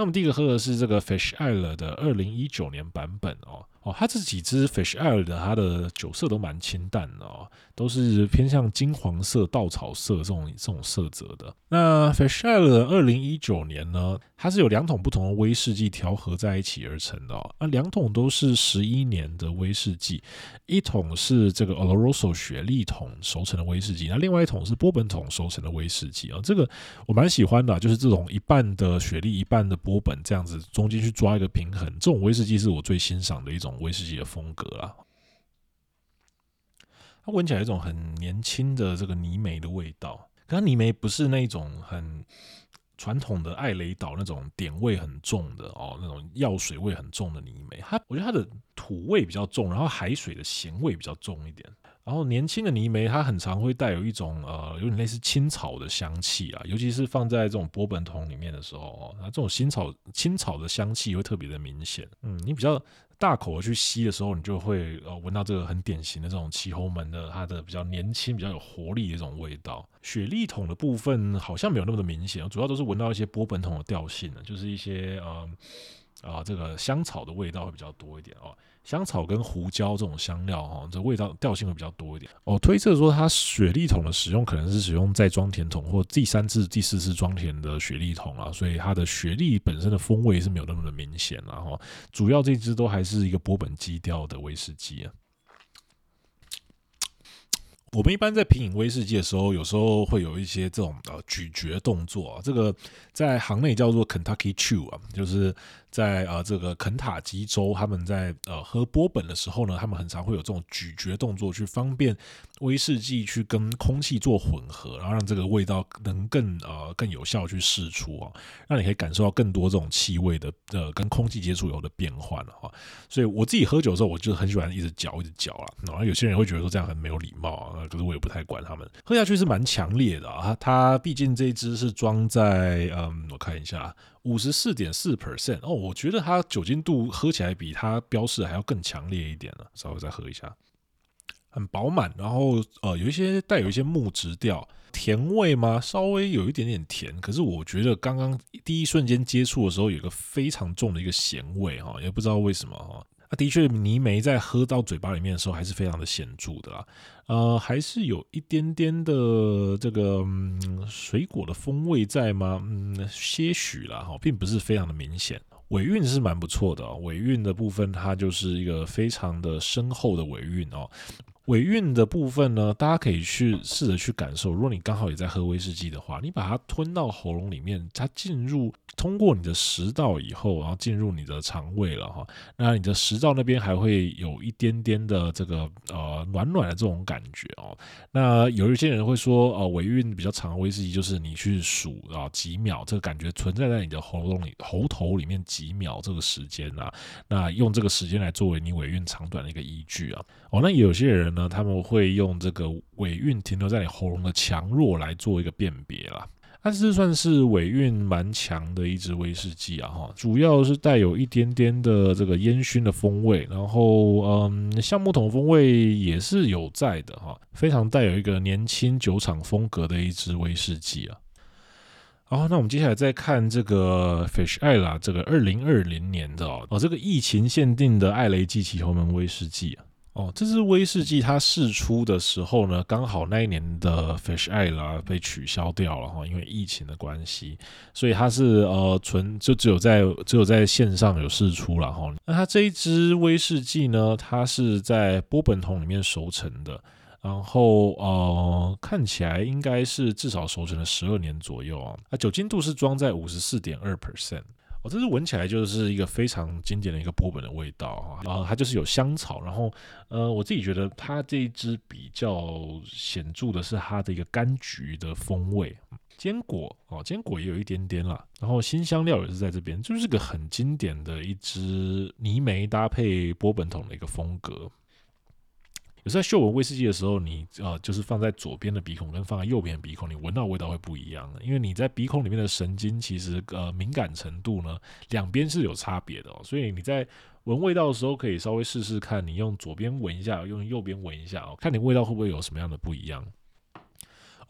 那我们第一个喝的是这个 fish eiler 的二零一九年版本哦。哦，它这几支 Fish Ale 的它的酒色都蛮清淡的哦，都是偏向金黄色、稻草色这种这种色泽的。那 Fächer 的二零一九年呢，它是有两桶不同的威士忌调和在一起而成的哦。那两桶都是十一年的威士忌，一桶是这个 Oloroso 雪莉桶熟成的威士忌，那另外一桶是波本桶熟成的威士忌啊。这个我蛮喜欢的，就是这种一半的雪莉、一半的波本这样子，中间去抓一个平衡，这种威士忌是我最欣赏的一种。威士忌的风格啦，它闻起来一种很年轻的这个泥煤的味道，可它泥煤不是那种很传统的艾雷岛那种点味很重的哦，那种药水味很重的泥煤，它我觉得它的土味比较重，然后海水的咸味比较重一点。然后年轻的泥煤，它很常会带有一种呃，有点类似青草的香气啊，尤其是放在这种波本桶里面的时候哦，它这种新草青草的香气会特别的明显。嗯，你比较大口的去吸的时候，你就会呃闻到这个很典型的这种奇齁门的它的比较年轻、比较有活力的一种味道。雪莉桶的部分好像没有那么的明显，主要都是闻到一些波本桶的调性呢，就是一些呃啊、这个香草的味道会比较多一点哦。香草跟胡椒这种香料哈，这味道调性会比较多一点。我推测说，它雪莉桶的使用可能是使用在装甜桶或第三次、第四次装甜的雪莉桶啊，所以它的雪莉本身的风味是没有那么的明显了哈。主要这支都还是一个波本基调的威士忌啊。我们一般在品饮威士忌的时候，有时候会有一些这种呃咀嚼动作啊，这个在行内叫做 Kentucky Chew 啊，就是。在呃这个肯塔基州，他们在呃喝波本的时候呢，他们很常会有这种咀嚼动作，去方便威士忌去跟空气做混合，然后让这个味道能更呃更有效去释出啊，让你可以感受到更多这种气味的呃跟空气接触有的变换了哈。所以我自己喝酒的时候，我就很喜欢一直嚼一直嚼啊。然后有些人会觉得说这样很没有礼貌啊，可是我也不太管他们。喝下去是蛮强烈的啊，它毕竟这一支是装在嗯，我看一下。五十四点四 percent 哦，我觉得它酒精度喝起来比它标示还要更强烈一点呢。稍微再喝一下，很饱满，然后呃有一些带有一些木质调，甜味吗？稍微有一点点甜，可是我觉得刚刚第一瞬间接触的时候，有一个非常重的一个咸味哈，也不知道为什么哈。啊，的确，泥煤在喝到嘴巴里面的时候，还是非常的显著的啦。呃，还是有一点点的这个、嗯、水果的风味在吗？嗯，些许啦，哈，并不是非常的明显。尾韵是蛮不错的，哦尾韵的部分它就是一个非常的深厚的尾韵哦。尾韵的部分呢，大家可以去试着去感受。如果你刚好也在喝威士忌的话，你把它吞到喉咙里面，它进入通过你的食道以后，然后进入你的肠胃了哈。那你的食道那边还会有一点点的这个呃暖暖的这种感觉哦。那有一些人会说，呃，尾韵比较长的威士忌就是你去数啊几秒，这个感觉存在在你的喉咙里、喉头里面几秒这个时间啊。那用这个时间来作为你尾韵长短的一个依据啊。哦，那有些人呢？他们会用这个尾韵停留在你喉咙的强弱来做一个辨别啦。它是算是尾韵蛮强的一支威士忌啊，哈，主要是带有一点点的这个烟熏的风味，然后嗯，橡木桶风味也是有在的哈，非常带有一个年轻酒厂风格的一支威士忌啊。好，那我们接下来再看这个 Fishella 这个二零二零年的哦，这个疫情限定的艾雷纪奇齁门威士忌啊。哦，这支威士忌它试出的时候呢，刚好那一年的 Fish Isle 被取消掉了哈，因为疫情的关系，所以它是呃纯就只有在只有在线上有试出了哈。那它这一支威士忌呢，它是在波本桶里面熟成的，然后呃看起来应该是至少熟成了十二年左右啊。那酒精度是装在五十四点二 percent。哦，这是闻起来就是一个非常经典的一个波本的味道哈，然后它就是有香草，然后呃，我自己觉得它这一支比较显著的是它的一个柑橘的风味，坚果哦，坚果也有一点点啦，然后新香料也是在这边，就是个很经典的一支泥煤搭配波本桶的一个风格。有时候嗅闻威士忌的时候，你呃就是放在左边的鼻孔跟放在右边的鼻孔，你闻到味道会不一样的，因为你在鼻孔里面的神经其实呃敏感程度呢，两边是有差别的哦，所以你在闻味道的时候可以稍微试试看，你用左边闻一下，用右边闻一下哦，看你味道会不会有什么样的不一样。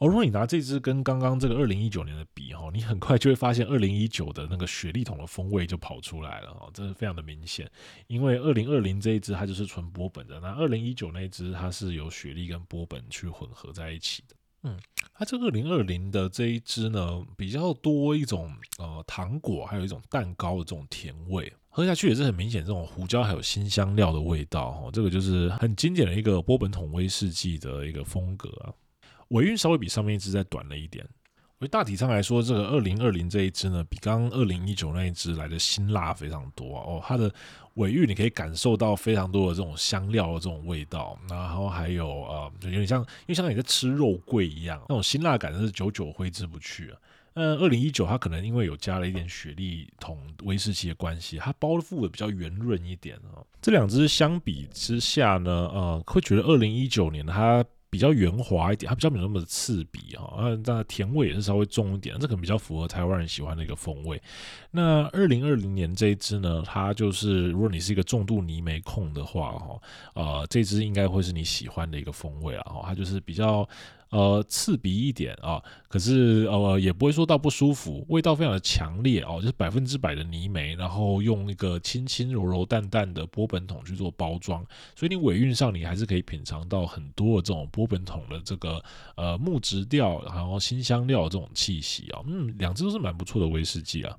哦，如果你拿这支跟刚刚这个二零一九年的比哈，你很快就会发现二零一九的那个雪莉桶的风味就跑出来了哈，这是非常的明显。因为二零二零这一支它就是纯波本的，那二零一九那一支它是由雪莉跟波本去混合在一起的。嗯，它这二零二零的这一支呢，比较多一种呃糖果，还有一种蛋糕的这种甜味，喝下去也是很明显这种胡椒还有辛香料的味道哈，这个就是很经典的一个波本桶威士忌的一个风格啊。尾韵稍微比上面一支再短了一点，所以大体上来说，这个二零二零这一支呢，比刚刚二零一九那一支来的辛辣非常多哦。它的尾韵你可以感受到非常多的这种香料的这种味道，然后还有呃，就有点像，因为像你在吃肉桂一样，那种辛辣感是久久挥之不去啊。嗯，二零一九它可能因为有加了一点雪莉桶威士忌的关系，它包覆的比较圆润一点哦。这两支相比之下呢，呃，会觉得二零一九年它。比较圆滑一点，它比较没有那么的刺鼻哈，那甜味也是稍微重一点，这可能比较符合台湾人喜欢的一个风味。那二零二零年这一支呢，它就是如果你是一个重度泥煤控的话哈，呃，这支应该会是你喜欢的一个风味啊，它就是比较。呃，刺鼻一点啊，可是呃也不会说到不舒服，味道非常的强烈哦，就是百分之百的泥煤，然后用一个轻轻柔柔淡淡的波本桶去做包装，所以你尾韵上你还是可以品尝到很多的这种波本桶的这个呃木质调，然后辛香料这种气息啊，嗯，两支都是蛮不错的威士忌啊。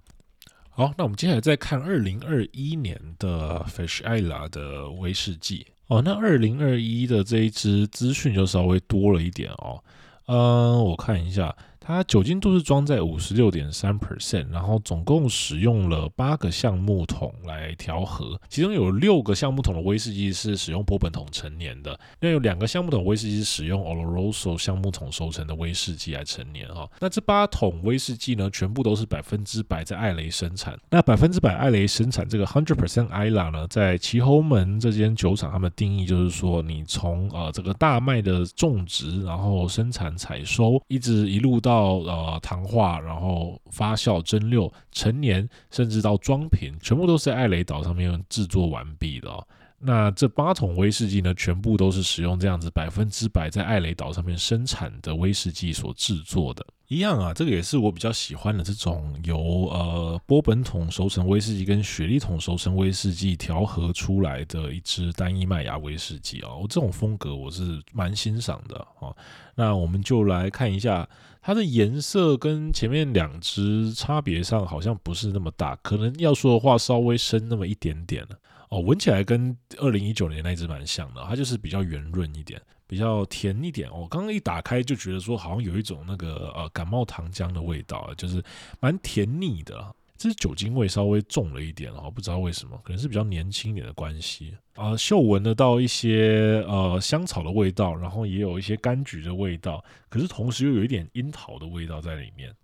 好，那我们接下来再看二零二一年的 Fish Isle 的威士忌。哦，那二零二一的这一支资讯就稍微多了一点哦。嗯，我看一下。它酒精度是装在五十六点三 percent，然后总共使用了八个橡木桶来调和，其中有六个橡木桶的威士忌是使用波本桶陈年的，那有两个橡木桶威士忌是使用 Oloroso 橡木桶收成的威士忌来陈年哈。那这八桶威士忌呢，全部都是百分之百在艾雷生产。那百分之百艾雷生产这个 hundred percent Islay 呢，在奇侯门这间酒厂，他们定义就是说，你从呃这个大麦的种植，然后生产采收，一直一路到到呃糖化，然后发酵、蒸馏、陈年，甚至到装瓶，全部都是在艾雷岛上面制作完毕的哦。那这八桶威士忌呢，全部都是使用这样子百分之百在艾雷岛上面生产的威士忌所制作的。一样啊，这个也是我比较喜欢的这种由呃波本桶熟成威士忌跟雪莉桶熟成威士忌调和出来的一支单一麦芽威士忌啊，我这种风格我是蛮欣赏的啊。那我们就来看一下它的颜色跟前面两只差别上好像不是那么大，可能要说的话稍微深那么一点点。哦，闻起来跟二零一九年那只蛮像的，它就是比较圆润一点，比较甜一点。我刚刚一打开就觉得说，好像有一种那个呃感冒糖浆的味道，就是蛮甜腻的。这是酒精味稍微重了一点哦，不知道为什么，可能是比较年轻一点的关系啊。嗅闻得到一些呃香草的味道，然后也有一些柑橘的味道，可是同时又有一点樱桃的味道在里面。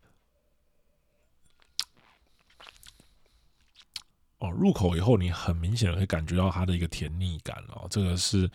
哦，入口以后你很明显的会感觉到它的一个甜腻感哦，这个是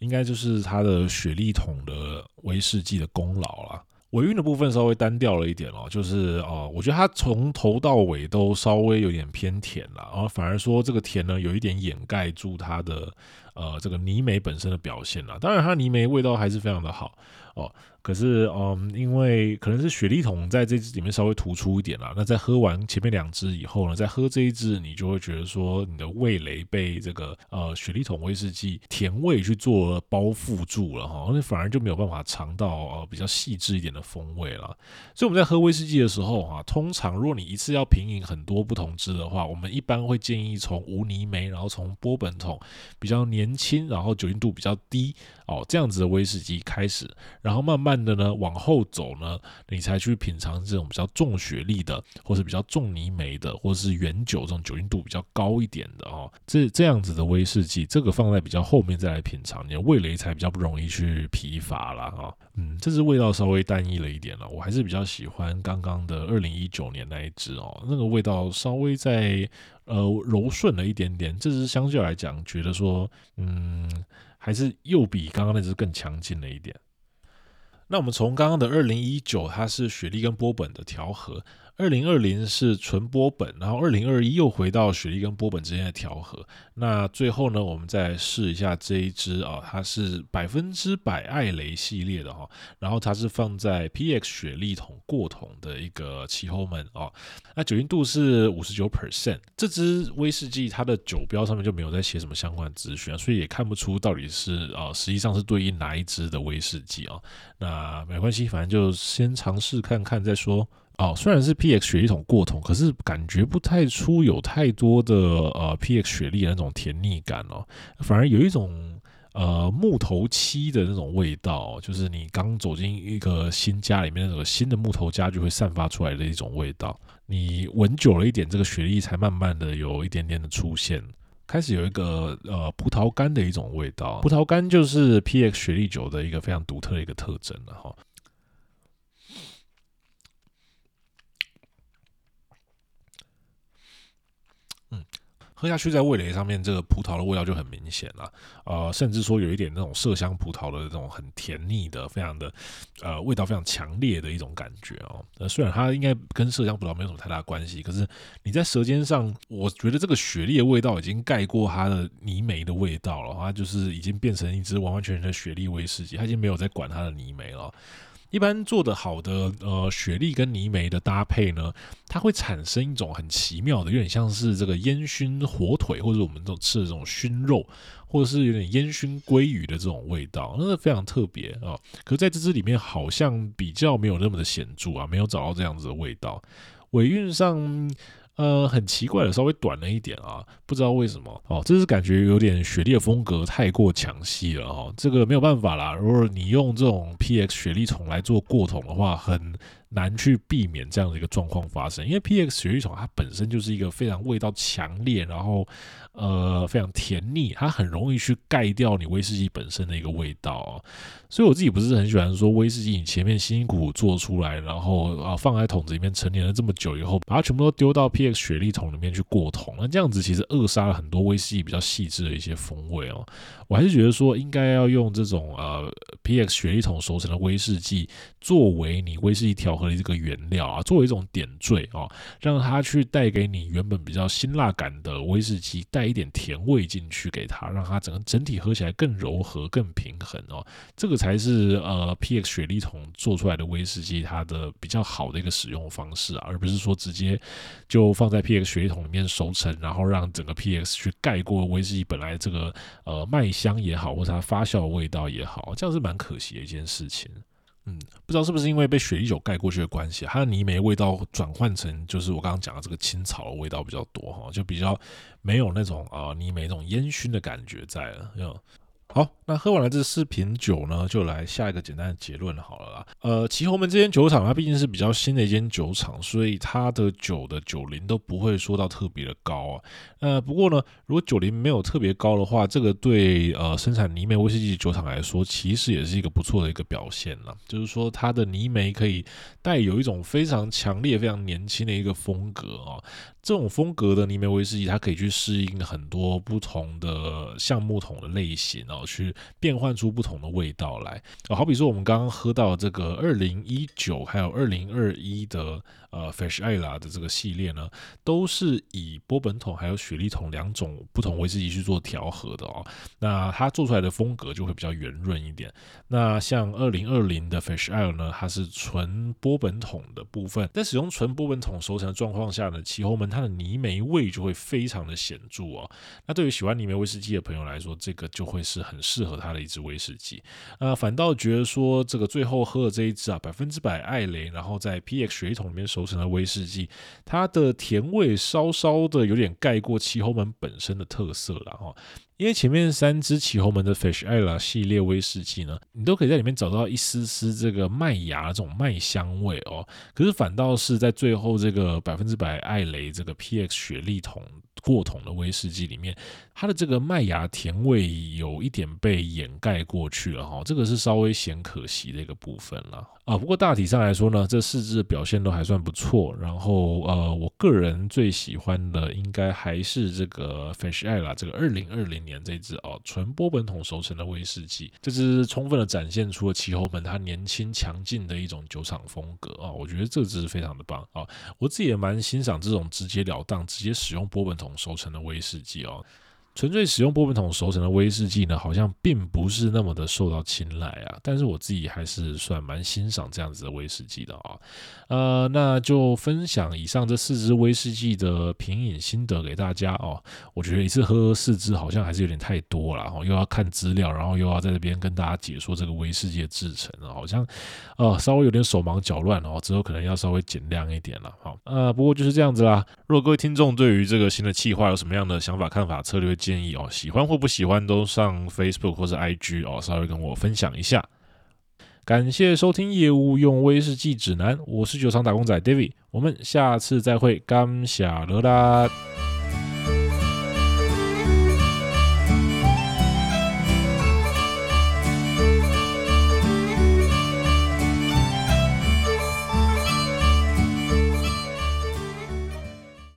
应该就是它的雪莉桶的威士忌的功劳了。尾韵的部分稍微单调了一点哦，就是哦，我觉得它从头到尾都稍微有点偏甜了，然后反而说这个甜呢有一点掩盖住它的呃这个泥煤本身的表现了。当然它泥煤味道还是非常的好哦。可是，嗯，因为可能是雪莉桶在这支里面稍微突出一点啦。那在喝完前面两支以后呢，再喝这一支，你就会觉得说你的味蕾被这个呃雪莉桶威士忌甜味去做包覆住了哈，那反而就没有办法尝到呃比较细致一点的风味了。所以我们在喝威士忌的时候哈，通常如果你一次要品饮很多不同支的话，我们一般会建议从无泥煤，然后从波本桶比较年轻，然后酒精度比较低哦这样子的威士忌开始，然后慢慢。的呢，往后走呢，你才去品尝这种比较重雪莉的，或是比较重泥煤的，或是原酒这种酒精度比较高一点的哦。这这样子的威士忌，这个放在比较后面再来品尝，你的味蕾才比较不容易去疲乏啦。啊。嗯，这支味道稍微单一了一点了，我还是比较喜欢刚刚的二零一九年那一支哦，那个味道稍微再呃柔顺了一点点。这支相对来讲，觉得说嗯，还是又比刚刚那支更强劲了一点。那我们从刚刚的二零一九，它是雪莉跟波本的调和。二零二零是纯波本，然后二零二一又回到雪莉跟波本之间的调和。那最后呢，我们再试一下这一支啊，它是百分之百艾雷系列的哈，然后它是放在 PX 雪莉桶过桶的一个气候门哦。那酒精度是五十九 percent，这支威士忌它的酒标上面就没有在写什么相关资讯啊，所以也看不出到底是啊，实际上是对应哪一支的威士忌啊。那没关系，反正就先尝试看看再说。哦，虽然是 PX 雪莉桶过桶，可是感觉不太出有太多的呃 PX 雪莉的那种甜腻感哦，反而有一种呃木头漆的那种味道，就是你刚走进一个新家里面那种新的木头家具会散发出来的一种味道。你闻久了一点，这个雪莉才慢慢的有一点点的出现，开始有一个呃葡萄干的一种味道。葡萄干就是 PX 雪莉酒的一个非常独特的一个特征了哈。喝下去，在味蕾上面，这个葡萄的味道就很明显了，呃，甚至说有一点那种麝香葡萄的这种很甜腻的，非常的，呃，味道非常强烈的一种感觉哦。呃，虽然它应该跟麝香葡萄没有什么太大关系，可是你在舌尖上，我觉得这个雪莉的味道已经盖过它的泥煤的味道了，它就是已经变成一支完完全全的雪莉威士忌，它已经没有在管它的泥煤了。一般做的好的呃雪莉跟泥煤的搭配呢，它会产生一种很奇妙的，有点像是这个烟熏火腿，或者我们这种吃的这种熏肉，或者是有点烟熏鲑鱼的这种味道，那是非常特别啊、可是在这支里面好像比较没有那么的显著啊，没有找到这样子的味道，尾韵上。呃，很奇怪的，稍微短了一点啊，不知道为什么。哦，这是感觉有点雪莉的风格太过强系了哦，这个没有办法啦，如果你用这种 PX 雪莉虫来做过桶的话，很难去避免这样的一个状况发生，因为 PX 雪莉虫它本身就是一个非常味道强烈，然后呃非常甜腻，它很容易去盖掉你威士忌本身的一个味道啊。所以我自己不是很喜欢说威士忌你前面辛辛苦苦做出来，然后啊放在桶子里面陈年了这么久以后，把它全部都丢到 PX 雪莉桶里面去过桶，那这样子其实扼杀了很多威士忌比较细致的一些风味哦。我还是觉得说应该要用这种呃 PX 雪莉桶熟成的威士忌作为你威士忌调和的这个原料啊，作为一种点缀啊，让它去带给你原本比较辛辣感的威士忌带一点甜味进去给它，让它整个整体喝起来更柔和、更平衡哦。这个才是呃 PX 雪莉桶做出来的威士忌它的比较好的一个使用方式啊，而不是说直接就放在 PX 雪莉桶里面熟成，然后让整个 PX 去盖过威士忌本来这个呃麦香也好，或者它发酵的味道也好，这样是蛮可惜的一件事情。嗯，不知道是不是因为被雪莉酒盖过去的关系，它的泥煤味道转换成就是我刚刚讲的这个青草的味道比较多哈，就比较没有那种啊、泥煤那种烟熏的感觉在了。好，那喝完了这四瓶酒呢，就来下一个简单的结论好了啦。呃，其实我们这间酒厂它毕竟是比较新的一间酒厂，所以它的酒的酒龄都不会说到特别的高啊。呃，不过呢，如果酒龄没有特别高的话，这个对呃生产泥煤威士忌酒厂来说，其实也是一个不错的一个表现了。就是说，它的泥煤可以带有一种非常强烈、非常年轻的一个风格啊。这种风格的泥煤威士忌，它可以去适应很多不同的橡木桶的类型，然后去变换出不同的味道来。好比说，我们刚刚喝到这个二零一九还有二零二一的呃 Fish Isla 的这个系列呢，都是以波本桶还有雪莉桶两种不同威士忌去做调和的哦。那它做出来的风格就会比较圆润一点。那像二零二零的 Fish Isle 呢，它是纯波本桶的部分，在使用纯波本桶熟成的状况下呢，其后门它的泥煤味就会非常的显著哦。那对于喜欢泥煤威士忌的朋友来说，这个就会是很适合它的一支威士忌。呃，反倒觉得说这个最后喝的这一支啊，百分之百艾雷，然后在 PX 雪莉桶里面熟成的威士忌，它的甜味稍稍的有点盖过其后门本身的特色了哈。因为前面三支其后门的 Fish Isle 系列威士忌呢，你都可以在里面找到一丝丝这个麦芽这种麦香味哦。可是反倒是在最后这个百分之百艾雷这个 PX 雪莉桶过桶的威士忌里面，它的这个麦芽甜味有一点被掩盖过去了哈。这个是稍微显可惜的一个部分了啊。不过大体上来说呢，这四支的表现都还算不错。然后呃，我个人最喜欢的应该还是这个 Fish Isle 这个二零二零。年这支哦，纯波本桶熟成的威士忌，这支充分的展现出了其后门它年轻强劲的一种酒厂风格啊，我觉得这支非常的棒啊，我自己也蛮欣赏这种直截了当、直接使用波本桶熟成的威士忌哦。纯粹使用波本桶熟成的威士忌呢，好像并不是那么的受到青睐啊。但是我自己还是算蛮欣赏这样子的威士忌的啊。呃，那就分享以上这四支威士忌的品饮心得给大家哦。我觉得一次喝四支好像还是有点太多了哦，又要看资料，然后又要在这边跟大家解说这个威士忌的制程，好像呃稍微有点手忙脚乱哦。之后可能要稍微减量一点了。好，呃，不过就是这样子啦。如果各位听众对于这个新的企划有什么样的想法、看法、策略，建议哦，喜欢或不喜欢都上 Facebook 或者 IG 哦，稍微跟我分享一下。感谢收听业务用威士忌指南，我是酒厂打工仔 David，我们下次再会，干下了啦。